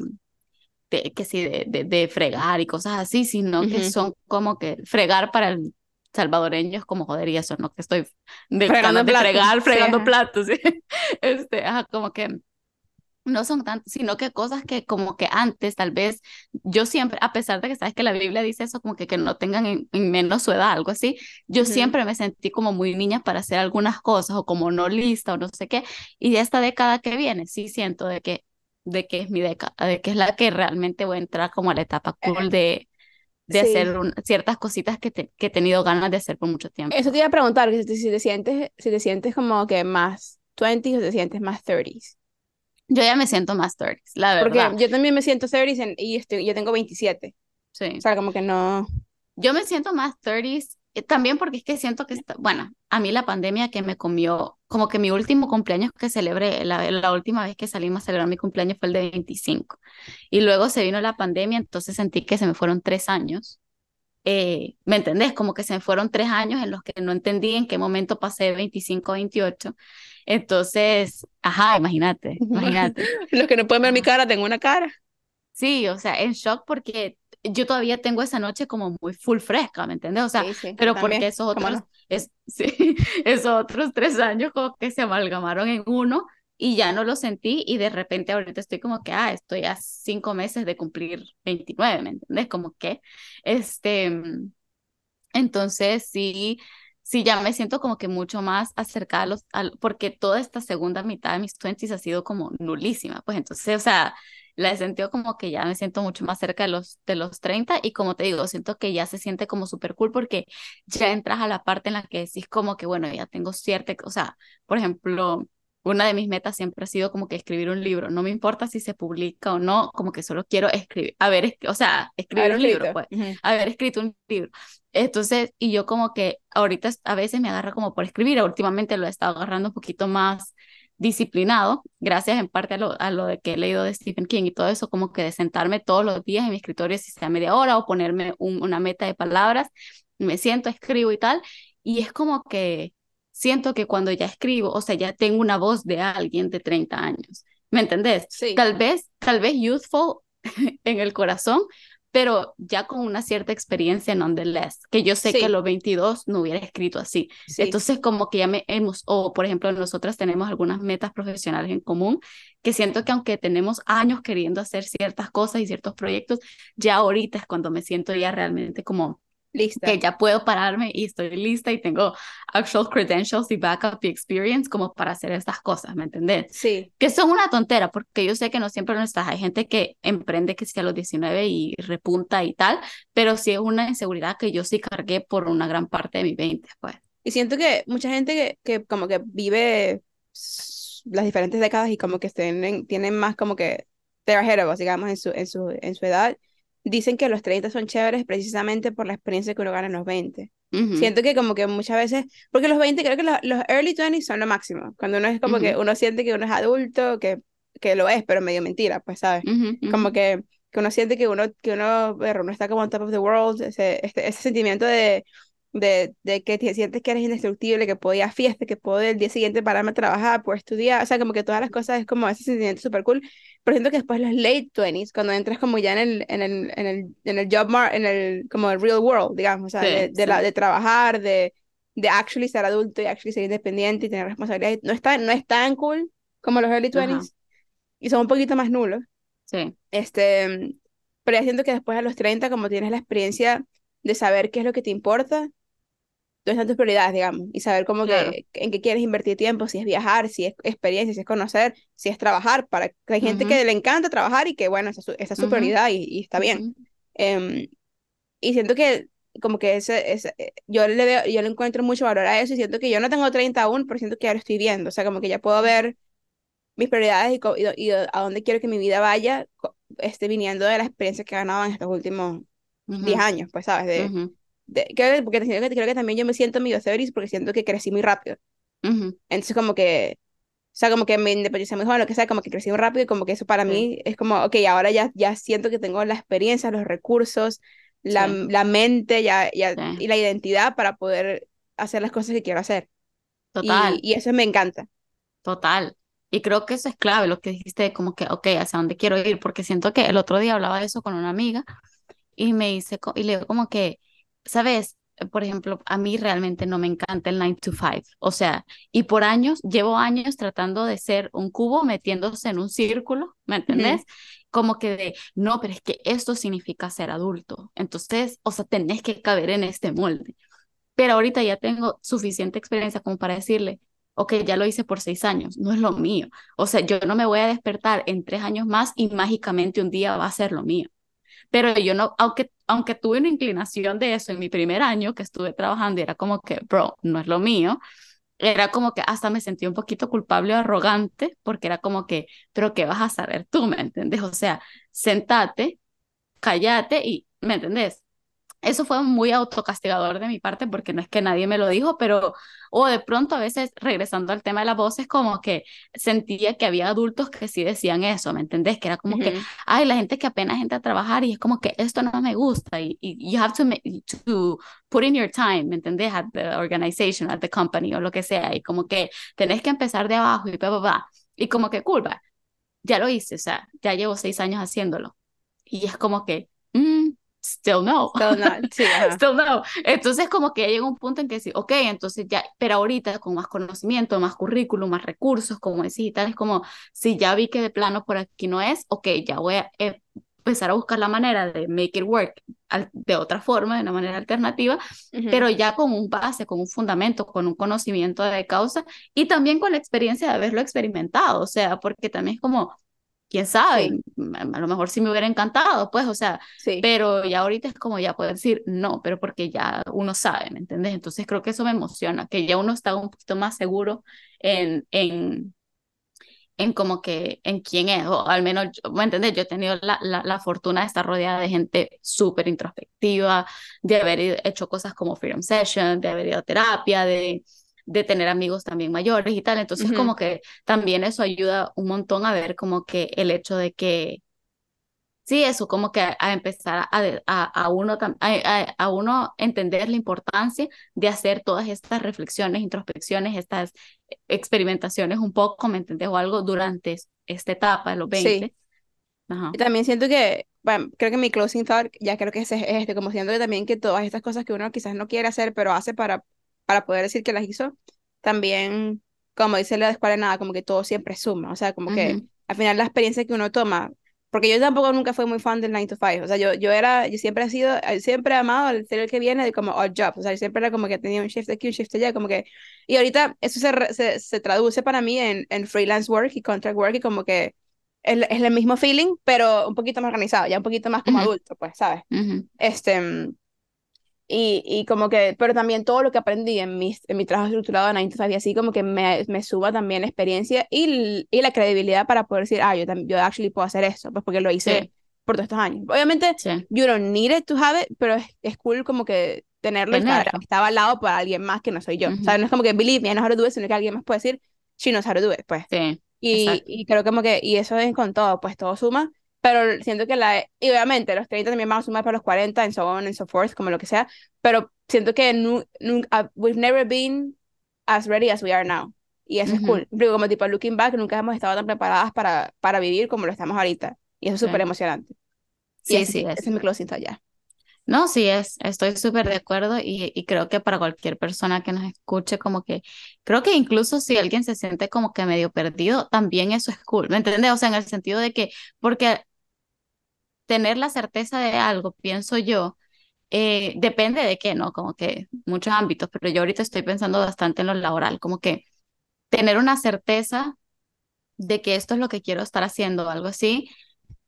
de, que sí, de, de, de fregar y cosas así, sino que Ujú. son como que fregar para el salvadoreño es como joder y eso, no que estoy de Fregando platos. fregar, Sí, fregando ajá. platos, ¿sí? Este, ajá, como que no son tantos, sino que cosas que como que antes tal vez yo siempre, a pesar de que sabes que la Biblia dice eso, como que, que no tengan en, menos su edad, algo así, yo siempre me sentí como muy niña para hacer algunas cosas o como no lista o no sé qué, y de esta década que viene sí siento de que, de que es mi década, de que es la que realmente voy a entrar como a la etapa cool de, de Sí. hacer un- ciertas cositas que, te- que he tenido ganas de hacer por mucho tiempo. Eso te iba a preguntar, que si te, si te sientes, si te sientes como que más 20 o te sientes más 30s. Yo ya me siento más 30, la Porque verdad. yo también me siento 30s en- y estoy, yo tengo 27. Sí. O sea, como que no. Yo me siento más 30s, eh, también porque es que siento que, está, bueno, a mí la pandemia que me comió, como que mi último cumpleaños que celebré, la, la última vez que salimos a celebrar mi cumpleaños fue el de 25. Y luego se vino la pandemia, entonces sentí que se me fueron tres años. Eh, ¿me entendés? Como que se me fueron tres años en los que no entendí en qué momento pasé de 25 a 28. Entonces, ajá, imagínate, imagínate. Los que no pueden ver mi cara, tengo una cara. Sí, o sea, en shock porque yo todavía tengo esa noche como muy full fresca, ¿me entiendes? O sea, Sí, sí, pero también, porque esos ¿cómo otros, no? es, sí, esos otros tres años como que se amalgamaron en uno y ya no lo sentí y de repente ahorita estoy como que, ah, estoy a cinco meses de cumplir 29, ¿me entiendes? Como que, este, mm, entonces sí, sí, ya me siento como que mucho más acercada a los, porque toda esta segunda mitad de mis 20s ha sido como nulísima, pues entonces, o sea, la he sentido como que ya me siento mucho más cerca de los, de los 30 y como te digo, siento que ya se siente como súper cool porque ya entras a la parte en la que decís como que, bueno, ya tengo cierta, o sea, por ejemplo, una de mis metas siempre ha sido como que escribir un libro, no me importa si se publica o no, como que solo quiero escribir, a ver, es- o sea, escribir Haber un libro, pues Ujú. haber escrito un libro. Entonces, y yo como que ahorita a veces me agarra como por escribir, últimamente lo he estado agarrando un poquito más disciplinado, gracias en parte a lo, a lo de que he leído de Stephen King y todo eso, como que de sentarme todos los días en mi escritorio, si sea media hora, o ponerme un- una meta de palabras, me siento, escribo y tal, y es como que siento que cuando ya escribo, o sea, ya tengo una voz de alguien de 30 años, ¿me entendés? Sí. Tal vez, tal vez youthful en el corazón, pero ya con una cierta experiencia nonetheless, que yo sé que a los 22 no hubiera escrito así. Sí. Entonces, como que ya me hemos, o por ejemplo, nosotras tenemos algunas metas profesionales en común, que siento que aunque tenemos años queriendo hacer ciertas cosas y ciertos proyectos, ya ahorita es cuando me siento ya realmente como Lista. que ya puedo pararme y estoy lista y tengo actual credentials y backup y experience como para hacer estas cosas, ¿me entendés? Sí. Que son una tontera, porque yo sé que no siempre no estás. Hay gente que emprende que sea a los 19 y repunta y tal, pero sí es una inseguridad que yo sí cargué por una gran parte de mis 20, pues. Y siento que mucha gente que, que como que vive las diferentes décadas y como que tienen, tienen más como que they're ahead of us, digamos, en su, en su, en su edad, dicen que los 30 son chéveres precisamente por la experiencia que uno gana en los 20. Ujú, Siento que como que muchas veces, porque los 20 creo que los, los early 20 son lo máximo, cuando uno es como que uno siente que uno es adulto, que, que lo es, pero medio mentira, pues, ¿sabes? Como que, que uno siente que uno, que uno, bueno, uno está como on top of the world, ese, este, ese sentimiento de, de, de que te sientes que eres indestructible, que a fiesta, que puedo el día siguiente pararme a trabajar, puedo estudiar, o sea, como que todas las cosas es como ese sentimiento súper cool, pero siento que después los late 20s, cuando entras como ya en el, en el, en el, en el job mar, en el, como el real world, digamos, o sea, Sí, de, de, la, sí. de trabajar, de, de actually ser adulto y actually ser independiente y tener responsabilidades, no es tan, no es tan cool como los early Ajá, 20s, y son un poquito más nulos. sí. Este, pero ya siento que después a los 30, como tienes la experiencia de saber qué es lo que te importa, dónde están tus prioridades, digamos, y saber cómo Claro. que, en qué quieres invertir tiempo, si es viajar, si es experiencia, si es conocer, si es trabajar, para que hay gente Ujú, que le encanta trabajar y que, bueno, esa es su, esa es su ujú, prioridad y, y está bien. ujú. Em, y siento que como que ese, ese, eh, yo le veo, yo le encuentro mucho valor a eso y siento que yo no tengo 30 aún, pero siento que lo estoy viendo, o sea, como que ya puedo ver mis prioridades y, y, y a dónde quiero que mi vida vaya, este, viniendo de la experiencia que he ganado en estos últimos 10 Ujú, años, pues, ¿sabes? De, de, creo que, porque creo que, creo que también yo me siento medio 30 porque siento que crecí muy rápido. ujú. Entonces, como que, o sea, como que me independicé muy joven, lo que sea, como que crecí muy rápido y como que eso para mí es como, ok, ahora ya, ya siento que tengo la experiencia, los recursos, la, sí, la mente ya, ya, sí. y la identidad para poder hacer las cosas que quiero hacer. Y, Total. y eso me encanta. Total. Y creo que eso es clave, lo que dijiste, como que, ok, ¿hacia dónde quiero ir? Porque siento que el otro día hablaba de eso con una amiga y me dice, y le digo como que, ¿sabes? por ejemplo, a mí realmente no me encanta el 9 to 5. O sea, y por años, llevo años tratando de ser un cubo metiéndose en un círculo, ¿me entendés? Como que de, no, pero es que esto significa ser adulto. Entonces, o sea, tenés que caber en este molde. Pero ahorita ya tengo suficiente experiencia como para decirle, ok, ya lo hice por seis años, no es lo mío. O sea, yo no me voy a despertar en tres años más y mágicamente un día va a ser lo mío. Pero yo no, aunque, aunque tuve una inclinación de eso en mi primer año que estuve trabajando, era como que, bro, no es lo mío. Era como que hasta me sentí un poquito culpable o arrogante, porque era como que, pero ¿qué vas a saber tú? ¿Me entiendes? O sea, sentate, cállate y, ¿me entendés? Eso fue muy autocastigador de mi parte porque no es que nadie me lo dijo, pero o de pronto a veces regresando al tema de las voces como que sentía que había adultos que sí decían eso, ¿me entendés? Que era como que, ay, la gente que apenas entra a trabajar y es como que esto no me gusta y, y you have to, to put in your time, ¿me entendés? At the organization, at the company o lo que sea y como que tenés que empezar de abajo y bla, bla, Y como que, curva, ya lo hice, o sea, ya llevo seis años haciéndolo. Y es como que, still no. Still not, sí, still no. Entonces como que llega un punto en que sí, ok, entonces ya, pero ahorita con más conocimiento, más currículum, más recursos, como decís y tal, es como, si ya vi que de plano por aquí no es, ok, ya voy a eh, empezar a buscar la manera de make it work de otra forma, de una manera alternativa, pero ya con un base, con un fundamento, con un conocimiento de causa y también con la experiencia de haberlo experimentado, o sea, porque también es como, quién sabe, a lo mejor sí me hubiera encantado, pues, o sea, pero ya ahorita es como ya poder decir no, pero porque ya uno sabe, ¿me entiendes? Entonces creo que eso me emociona, que ya uno está un poquito más seguro en, en, en como que en quién es, o al menos, ¿me entiendes? Yo he tenido la, la, la fortuna de estar rodeada de gente súper introspectiva, de haber hecho cosas como Freedom Session, de haber ido a terapia, de de tener amigos también mayores y tal. Entonces, como que también eso ayuda un montón a ver como que el hecho de que, sí, eso, como que a, empezar a, a, a uno, a, a, uno entender la importancia de hacer todas estas reflexiones, introspecciones, estas experimentaciones un poco, ¿me entiendes? O algo durante esta etapa de los 20. Y también siento que, bueno, creo que mi closing thought, ya creo que es este, como siento que también que todas estas cosas que uno quizás no quiere hacer, pero hace para para poder decir que las hizo, también, como dice la escuela nada, como que todo siempre suma, o sea, como que al final la experiencia que uno toma, porque yo tampoco nunca fui muy fan del 9 to 5, o sea, yo, yo era, yo siempre he sido, siempre he amado el el que viene de como odd job, o sea, yo siempre era como que tenía un shift aquí, un shift allá, como que, y ahorita eso se, se, se traduce para mí en, en freelance work y contract work y como que es, es, el mismo feeling, pero un poquito más organizado, ya un poquito más como adulto, pues, ¿sabes? Este, y, y como que, pero también todo lo que aprendí en, mis, en mi trabajo estructurado en 9 y así como que me, me suba también la experiencia y, y la credibilidad para poder decir, ah, yo, yo actually puedo hacer eso, pues porque lo hice por todos estos años. Obviamente, you don't need it to have it, pero es, es cool como que tenerlo, estar, estaba al lado para alguien más que no soy yo. O sea, no es como que believe me, I know how to do it, sino que alguien más puede decir, she knows how to do it, pues. Sí. Y, y creo como que, y eso es con todo, pues todo suma pero siento que la, y obviamente los 30 también van a sumar para los 40, and so on and so forth, como lo que sea, pero siento que nunca we've never been as ready as we are now. Y eso es cool. Como tipo, looking back, nunca hemos estado tan preparadas para, para vivir como lo estamos ahorita. Y eso es súper emocionante. Sí, sí, ese es mi closing ya. No, sí es, estoy súper de acuerdo y, y, creo que para cualquier persona que nos escuche, como que, creo que incluso si alguien se siente como que medio perdido, también eso es cool, ¿me entiendes? O sea, en el sentido de que, porque tener la certeza de algo, pienso yo, eh, depende de qué, ¿no? Como que muchos ámbitos, pero yo ahorita estoy pensando bastante en lo laboral, como que tener una certeza de que esto es lo que quiero estar haciendo o algo así,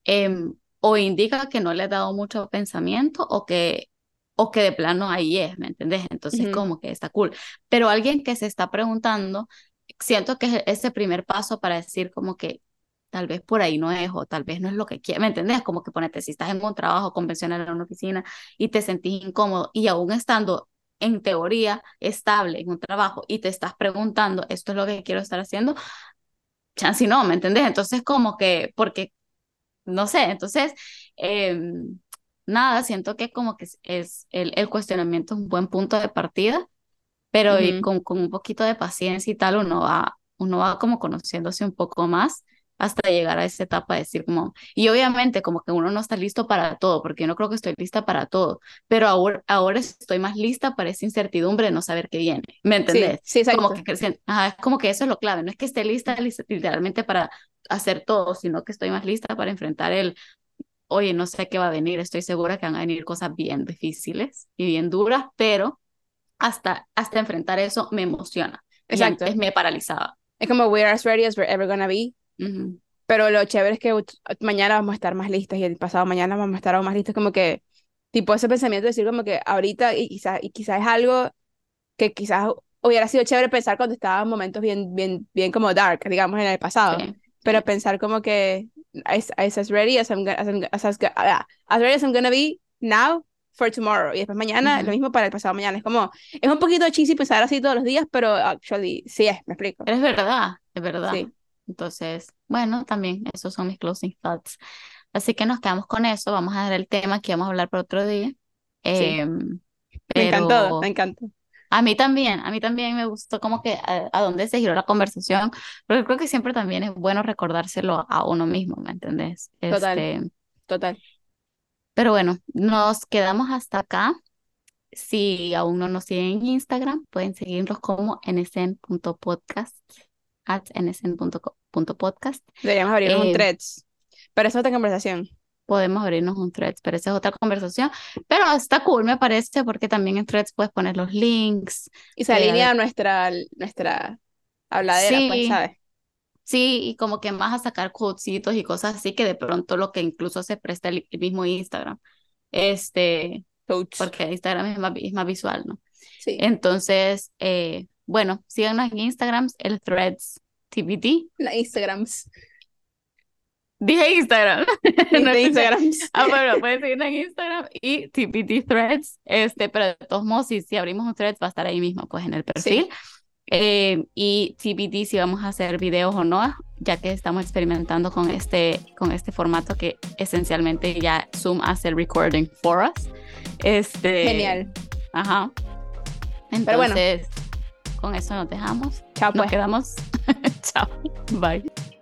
em, o indica que no le he dado mucho pensamiento o que, o que de plano ahí es, ¿me entendés? Entonces como que está cool. Pero alguien que se está preguntando, siento que es ese primer paso para decir como que tal vez por ahí no es o tal vez no es lo que quieres, ¿me entendés? Como que ponete, si estás en un trabajo convencional en una oficina y te sentís incómodo y aún estando en teoría estable en un trabajo y te estás preguntando, esto es lo que quiero estar haciendo, chance no, ¿me entendés? Entonces como que, porque, no sé, entonces, em, nada, siento que como que es, el, el cuestionamiento es un buen punto de partida, pero con, con un poquito de paciencia y tal, uno va, uno va como conociéndose un poco más hasta llegar a esa etapa de decir como, y obviamente como que uno no está listo para todo, porque yo no creo que estoy lista para todo, pero ahora, ahora estoy más lista para esa incertidumbre de no saber qué viene, ¿me entendés? Sí, sí como que, ajá, es como que eso es lo clave, no es que esté lista literalmente para hacer todo, sino que estoy más lista para enfrentar el, oye, no sé qué va a venir, estoy segura que van a venir cosas bien difíciles y bien duras, pero hasta, hasta enfrentar eso me emociona. Exacto. Es, me paralizaba. Es como we're as ready as we're ever gonna be. Pero lo chévere es que mañana vamos a estar más listas y el pasado mañana vamos a estar aún más listas. Como que, tipo, ese pensamiento de decir como que ahorita y quizás y quizás es algo que quizás hubiera sido chévere pensar cuando estaba en momentos bien, bien, bien como dark, digamos, en el pasado. Pero pensar como que as, as, ready as I'm, as, as, as, ah, as ready as I'm gonna be now for tomorrow. Y después mañana, lo mismo para el pasado mañana. Es como, es un poquito cheesy pensar así todos los días, pero actually sí es, me explico. Es verdad, es verdad. Sí. Entonces, bueno, también esos son mis closing thoughts. Así que nos quedamos con eso. Vamos a dar el tema que vamos a hablar por otro día. Em, me encantó, me encantó. A mí también, a mí también me gustó como que a, dónde se giró la conversación, pero creo que siempre también es bueno recordárselo a uno mismo, ¿me entendés? Total, este, total. Pero bueno, nos quedamos hasta acá. Si aún no nos siguen en Instagram, pueden seguirnos como nsn.podcast, at nsn.podcast. Deberíamos abrir un eh, threads, pero es otra conversación podemos abrirnos un threads, pero esa es otra conversación. Pero está cool, me parece, porque también en threads puedes poner los links. Y se alinea nuestra, nuestra habladera, pues, sí, ¿sabes? Sí, y como que más a sacar quotesitos y cosas así que de pronto lo que incluso se presta el, mismo Instagram. Este, porque Instagram es más, es más visual, ¿no? Sí. Entonces, eh, bueno, síganos en Instagram, el threads TBT. La Instagrams. Dije Instagram. no Instagram. ah, bueno, pueden seguirnos en Instagram y TPT Threads. Este, pero de todos modos, si, si abrimos un threads, va a estar ahí mismo, pues en el perfil. Eh, y TPT si vamos a hacer videos o no, ya que estamos experimentando con este, con este formato que esencialmente ya Zoom hace el recording for us. Este, Genial. Ajá. Entonces, con eso nos dejamos. Chao, pues. Nos quedamos. Chao. Bye.